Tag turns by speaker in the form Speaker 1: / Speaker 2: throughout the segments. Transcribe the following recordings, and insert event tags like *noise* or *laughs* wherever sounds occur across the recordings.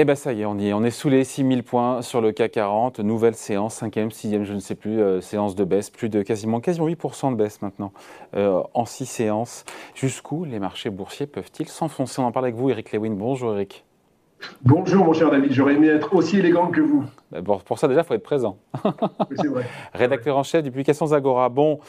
Speaker 1: Eh bien ça y est, on y est. On est sous les 6000 points sur le CAC 40. Nouvelle séance, cinquième, sixième, je ne sais plus, euh, séance de baisse. Plus de quasiment, quasiment 8% de baisse maintenant euh, en six séances. Jusqu'où les marchés boursiers peuvent-ils s'enfoncer? On en parle avec vous, Eric Lewin. Bonjour Eric.
Speaker 2: Bonjour mon cher David, j'aurais aimé être aussi élégant que vous.
Speaker 1: Bah, pour, ça déjà, il faut être présent.
Speaker 2: c'est vrai. *laughs*
Speaker 1: Rédacteur en chef du Publications Zagora. Bon,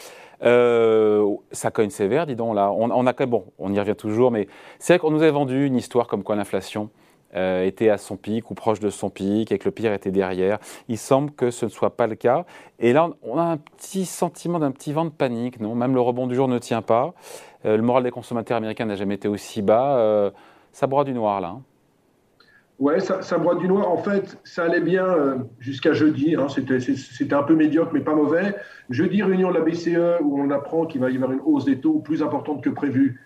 Speaker 1: euh, ça cogne sévère, dis donc là. On, on, a, bon, on y revient toujours, mais c'est vrai qu'on nous a vendu une histoire comme quoi l'inflation euh, était à son pic ou proche de son pic et que le pire était derrière. Il semble que ce ne soit pas le cas. Et là, on a un petit sentiment d'un petit vent de panique, non? Même le rebond du jour ne tient pas. Euh, le moral des consommateurs américains n'a jamais été aussi bas. Euh, ça broie du noir, là. Hein.
Speaker 2: Ouais, ça, broie du noir. En fait, ça allait bien jusqu'à jeudi. Hein. C'était un peu médiocre, mais pas mauvais. Jeudi, réunion de la BCE, où on apprend qu'il va y avoir une hausse des taux plus importante que prévu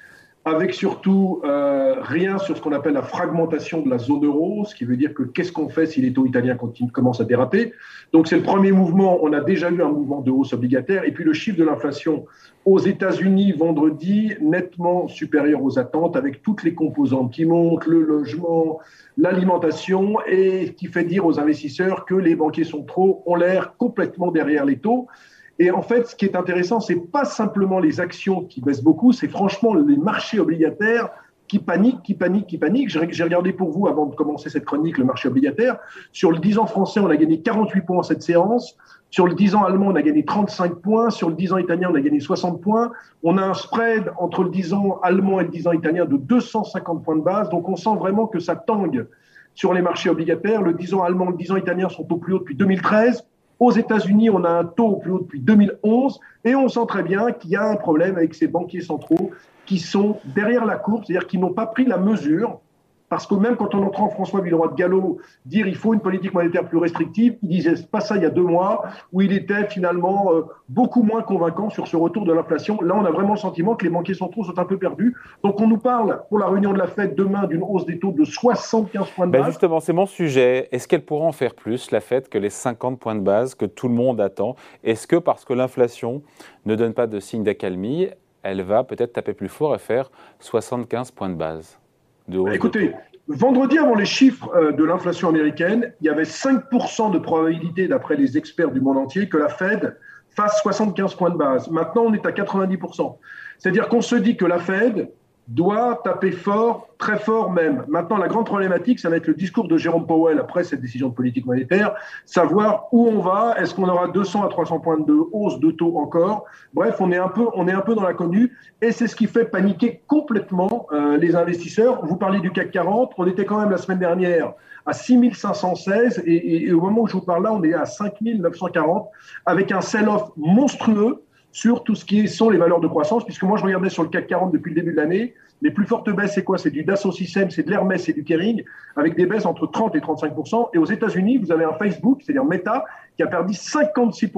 Speaker 2: avec surtout euh, rien sur ce qu'on appelle la fragmentation de la zone euro, ce qui veut dire que qu'est-ce qu'on fait si les taux italiens commencent à déraper. Donc c'est le premier mouvement, on a déjà eu un mouvement de hausse obligataire, et puis le chiffre de l'inflation aux États-Unis vendredi, nettement supérieur aux attentes, avec toutes les composantes qui montent, le logement, l'alimentation, et qui fait dire aux investisseurs que les banquiers sont trop, ont l'air complètement derrière les taux. Et en fait, ce qui est intéressant, c'est pas simplement les actions qui baissent beaucoup, c'est franchement les marchés obligataires qui paniquent, qui paniquent, qui paniquent. J'ai regardé pour vous, avant de commencer cette chronique, le marché obligataire. Sur le 10 ans français, on a gagné 48 points en cette séance. Sur le 10 ans allemand, on a gagné 35 points. Sur le 10 ans italien, on a gagné 60 points. On a un spread entre le 10 ans allemand et le 10 ans italien de 250 points de base. Donc, on sent vraiment que ça tangue sur les marchés obligataires. Le 10 ans allemand, le 10 ans italien sont au plus haut depuis 2013. Aux États-Unis, on a un taux au plus haut depuis 2011 et on sent très bien qu'il y a un problème avec ces banquiers centraux qui sont derrière la courbe, c'est-à-dire qui n'ont pas pris la mesure parce que même quand on entend François Villeroy de Gallo dire il faut une politique monétaire plus restrictive, il disait pas ça il y a deux mois, où il était finalement euh, beaucoup moins convaincant sur ce retour de l'inflation. Là, on a vraiment le sentiment que les banquiers centraux sont un peu perdus. Donc on nous parle pour la réunion de la Fed demain d'une hausse des taux de 75 points de ben, base.
Speaker 1: justement, c'est mon sujet. Est-ce qu'elle pourra en faire plus, la Fed, que les 50 points de base que tout le monde attend? Est-ce que parce que l'inflation ne donne pas de signe d'accalmie, elle va peut-être taper plus fort et faire 75 points de base?
Speaker 2: Écoutez, vendredi avant les chiffres euh, de l'inflation américaine, il y avait 5% de probabilité, d'après les experts du monde entier, que la Fed fasse 75 points de base. Maintenant, on est à 90%. C'est-à-dire qu'on se dit que la Fed, doit taper fort, très fort même. Maintenant, la grande problématique, ça va être le discours de Jérôme Powell après cette décision de politique monétaire, savoir où on va, est-ce qu'on aura 200 à 300 points de hausse de taux encore? Bref, on est un peu, on est un peu dans l'inconnu et c'est ce qui fait paniquer complètement euh, les investisseurs. Vous parliez du CAC 40, on était quand même la semaine dernière à 6516 et, et au moment où je vous parle là, on est à 5940 avec un sell-off monstrueux sur tout ce qui sont les valeurs de croissance, puisque moi je regardais sur le CAC 40 depuis le début de l'année, les plus fortes baisses, c'est quoi? C'est du Dassault Systèmes, c'est de l'Hermès et du Kering, avec des baisses entre 30 et 35 Et aux États-Unis, vous avez un Facebook, c'est-à-dire Meta, qui a perdu 56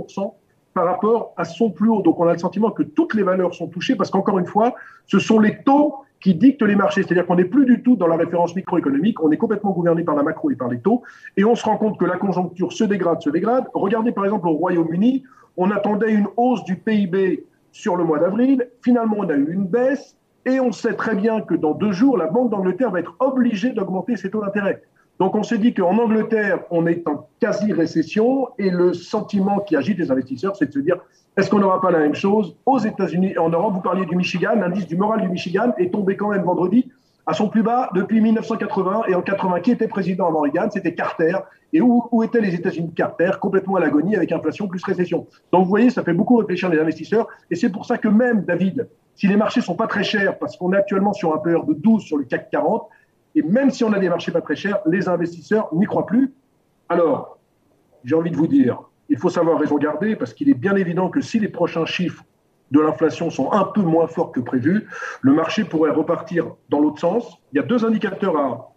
Speaker 2: par rapport à son plus haut. Donc on a le sentiment que toutes les valeurs sont touchées, parce qu'encore une fois, ce sont les taux qui dictent les marchés. C'est-à-dire qu'on n'est plus du tout dans la référence microéconomique, on est complètement gouverné par la macro et par les taux, et on se rend compte que la conjoncture se dégrade, se dégrade. Regardez par exemple au Royaume-Uni, on attendait une hausse du PIB sur le mois d'avril. Finalement, on a eu une baisse. Et on sait très bien que dans deux jours, la Banque d'Angleterre va être obligée d'augmenter ses taux d'intérêt. Donc on s'est dit qu'en Angleterre, on est en quasi-récession et le sentiment qui agite les investisseurs, c'est de se dire, est-ce qu'on n'aura pas la même chose aux États-Unis et en Europe? Vous parliez du Michigan, l'indice du moral du Michigan est tombé quand même vendredi à son plus bas depuis 1980 et en 80. Qui était président avant Reagan C'était Carter. Et où, étaient les États-Unis Carter? Complètement à l'agonie avec inflation plus récession. Donc vous voyez, ça fait beaucoup réfléchir les investisseurs. Et c'est pour ça que même, David, si les marchés sont pas très chers, parce qu'on est actuellement sur un PER de 12 sur le CAC 40, et même si on a des marchés pas très chers, les investisseurs n'y croient plus. Alors, j'ai envie de vous dire, il faut savoir raison garder, parce qu'il est bien évident que si les prochains chiffres de l'inflation sont un peu moins forts que prévu, le marché pourrait repartir dans l'autre sens. Il y a deux indicateurs à,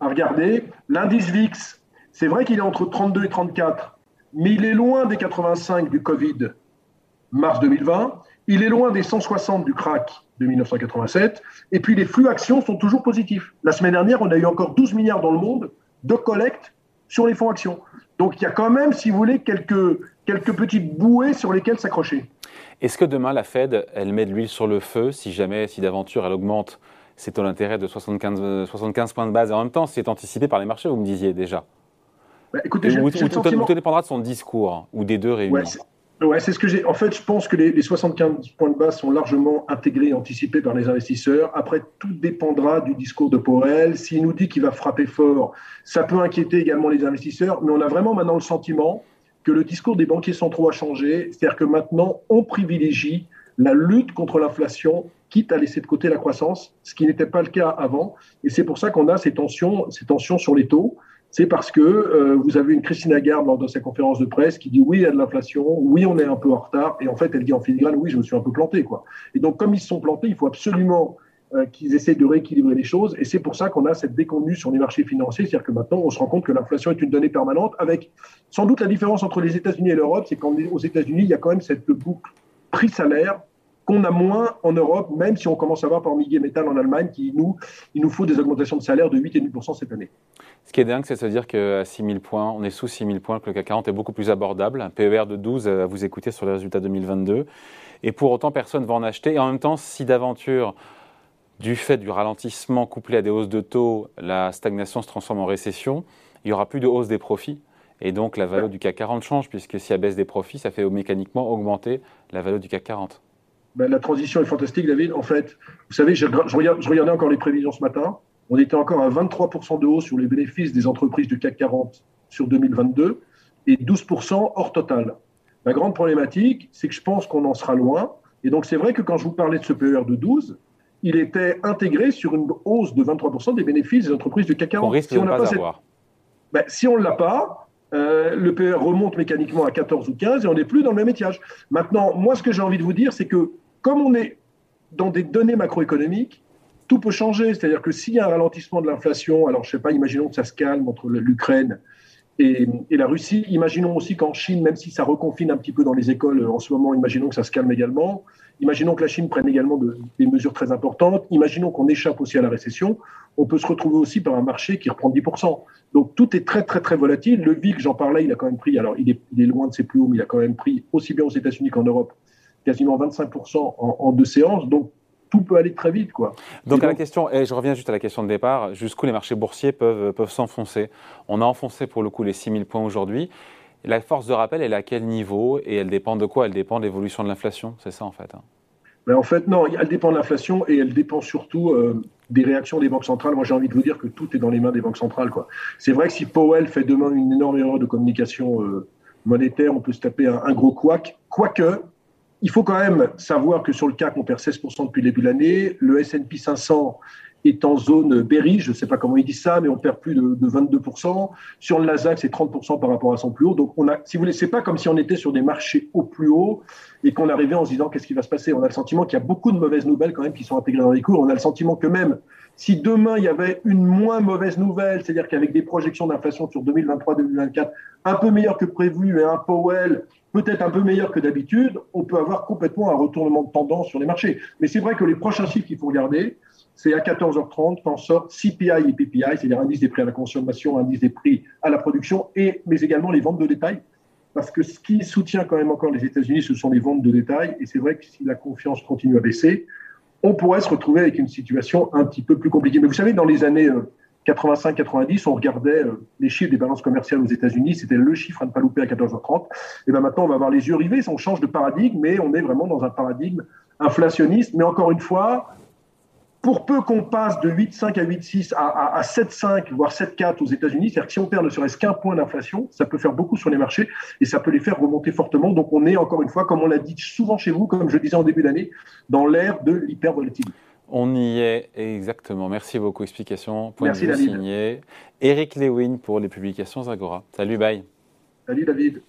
Speaker 2: à regarder. L'indice VIX, c'est vrai qu'il est entre 32 et 34, mais il est loin des 85 du Covid mars 2020. Il est loin des 160 du crack de 1987. Et puis les flux actions sont toujours positifs. La semaine dernière, on a eu encore 12 milliards dans le monde de collecte sur les fonds actions. Donc il y a quand même, si vous voulez, quelques, quelques petites bouées sur lesquelles s'accrocher.
Speaker 1: Est-ce que demain, la Fed, elle met de l'huile sur le feu si jamais, si d'aventure, elle augmente ces taux d'intérêt de 75, 75 points de base? Et en même temps, c'est anticipé par les marchés, vous me disiez déjà.
Speaker 2: Bah, écoutez,
Speaker 1: ou, tout, dépendra de son discours, ou des deux réunis.
Speaker 2: Ouais, c'est ce que j'ai. En fait, je pense que les, 75 points de base sont largement intégrés et anticipés par les investisseurs. Après, tout dépendra du discours de Powell. S'il nous dit qu'il va frapper fort, ça peut inquiéter également les investisseurs. Mais on a vraiment maintenant le sentiment que le discours des banquiers centraux a changé. C'est-à-dire que maintenant, on privilégie la lutte contre l'inflation, quitte à laisser de côté la croissance, ce qui n'était pas le cas avant. Et c'est pour ça qu'on a ces tensions, ces tensions sur les taux c'est parce que euh, vous avez une Christine Lagarde lors de sa conférence de presse qui dit oui, il y a de l'inflation, oui, on est un peu en retard, et en fait, elle dit en filigrane, oui, je me suis un peu planté. Quoi. Et donc, comme ils se sont plantés, il faut absolument euh, qu'ils essaient de rééquilibrer les choses, et c'est pour ça qu'on a cette déconvenue sur les marchés financiers, c'est-à-dire que maintenant, on se rend compte que l'inflation est une donnée permanente, avec sans doute la différence entre les États-Unis et l'Europe, c'est qu'aux États-Unis, il y a quand même cette boucle prix-salaire qu'on a moins en Europe, même si on commence à voir par Miguel Metal en Allemagne, qui nous, il nous faut des augmentations de salaire de 8,5% cette année.
Speaker 1: Ce qui est dingue, c'est de se dire qu'à 6 000 points, on est sous 6 000 points, que le CAC 40 est beaucoup plus abordable. Un PER de 12 à vous écouter sur les résultats 2022. Et pour autant, personne ne va en acheter. Et en même temps, si d'aventure, du fait du ralentissement couplé à des hausses de taux, la stagnation se transforme en récession, il n'y aura plus de hausse des profits. Et donc la valeur du CAC 40 change, puisque si elle baisse des profits, ça fait mécaniquement augmenter la valeur du CAC 40.
Speaker 2: Ben, la transition est fantastique, David. En fait, vous savez, je, regardais encore les prévisions ce matin. On était encore à 23% de hausse sur les bénéfices des entreprises du CAC 40 sur 2022 et 12% hors total. La grande problématique, c'est que je pense qu'on en sera loin. Et donc, c'est vrai que quand je vous parlais de ce PER de 12, il était intégré sur une hausse de 23% des bénéfices des entreprises du CAC 40.
Speaker 1: On risque si on ne pas, avoir.
Speaker 2: Ben, si on ne l'a pas, euh, le PER remonte mécaniquement à 14 ou 15 et on n'est plus dans le même étiage. Maintenant, moi, ce que j'ai envie de vous dire, c'est que comme on est dans des données macroéconomiques, tout peut changer. C'est-à-dire que s'il y a un ralentissement de l'inflation, alors je ne sais pas, imaginons que ça se calme entre l'Ukraine et, la Russie. Imaginons aussi qu'en Chine, même si ça reconfine un petit peu dans les écoles en ce moment, imaginons que ça se calme également. Imaginons que la Chine prenne également des mesures très importantes. Imaginons qu'on échappe aussi à la récession. On peut se retrouver aussi par un marché qui reprend 10%. Donc tout est très très très volatile. Le VIX, j'en parlais, il a quand même pris, alors il est, il est loin de ses plus hauts, mais il a quand même pris aussi bien aux États-Unis qu'en Europe quasiment 25% en, deux séances. Donc, tout peut aller très vite. Quoi.
Speaker 1: Donc, à la question, et je reviens juste à la question de départ, jusqu'où les marchés boursiers peuvent, peuvent s'enfoncer? On a enfoncé pour le coup les 6000 points aujourd'hui. La force de rappel, elle est à quel niveau? Et elle dépend de quoi? Elle dépend de l'évolution de l'inflation, c'est ça en fait hein?
Speaker 2: Mais En fait, non, elle dépend de l'inflation et elle dépend surtout euh, des réactions des banques centrales. Moi, j'ai envie de vous dire que tout est dans les mains des banques centrales. C'est vrai que si Powell fait demain une énorme erreur de communication euh, monétaire, on peut se taper un, un gros couac, quoique il faut quand même savoir que sur le CAC, on perd 16% depuis le début de l'année. Le S&P 500 est en zone berry, je ne sais pas comment il dit ça, mais on perd plus de, 22%. Sur le Nasdaq, c'est 30% par rapport à son plus haut. Donc, on a, si vous voulez, c'est pas comme si on était sur des marchés au plus haut et qu'on arrivait en se disant qu'est-ce qui va se passer? On a le sentiment qu'il y a beaucoup de mauvaises nouvelles quand même qui sont intégrées dans les cours. On a le sentiment que même si demain il y avait une moins mauvaise nouvelle, c'est-à-dire qu'avec des projections d'inflation sur 2023-2024 un peu meilleures que prévu et un Powell peut-être un peu meilleur que d'habitude, on peut avoir complètement un retournement de tendance sur les marchés. Mais c'est vrai que les prochains chiffres qu'il faut regarder, c'est à 14h30 quand sort CPI et PPI, c'est-à-dire indice des prix à la consommation, indice des prix à la production, et, mais également les ventes de détail. Parce que ce qui soutient quand même encore les États-Unis, ce sont les ventes de détail. Et c'est vrai que si la confiance continue à baisser, on pourrait se retrouver avec une situation un petit peu plus compliquée. Mais vous savez, dans les années euh, 85-90, on regardait euh, les chiffres des balances commerciales aux États-Unis, c'était le chiffre à ne pas louper à 14h30. Et bien maintenant, on va avoir les yeux rivés, on change de paradigme, mais on est vraiment dans un paradigme inflationniste. Mais encore une fois, pour peu qu'on passe de 8,5 à 8,6 à, à, 7,5, voire 7,4 aux États-Unis, c'est-à-dire que si on perd ne serait-ce qu'un point d'inflation, ça peut faire beaucoup sur les marchés et ça peut les faire remonter fortement. Donc on est, encore une fois, comme on l'a dit souvent chez vous, comme je disais en début d'année, dans l'ère de l'hypervolatilité.
Speaker 1: On y est exactement. Merci beaucoup. Explication.
Speaker 2: Point Merci, de
Speaker 1: signé. Eric Lewin pour les publications Agora. Salut, bye.
Speaker 2: Salut, David.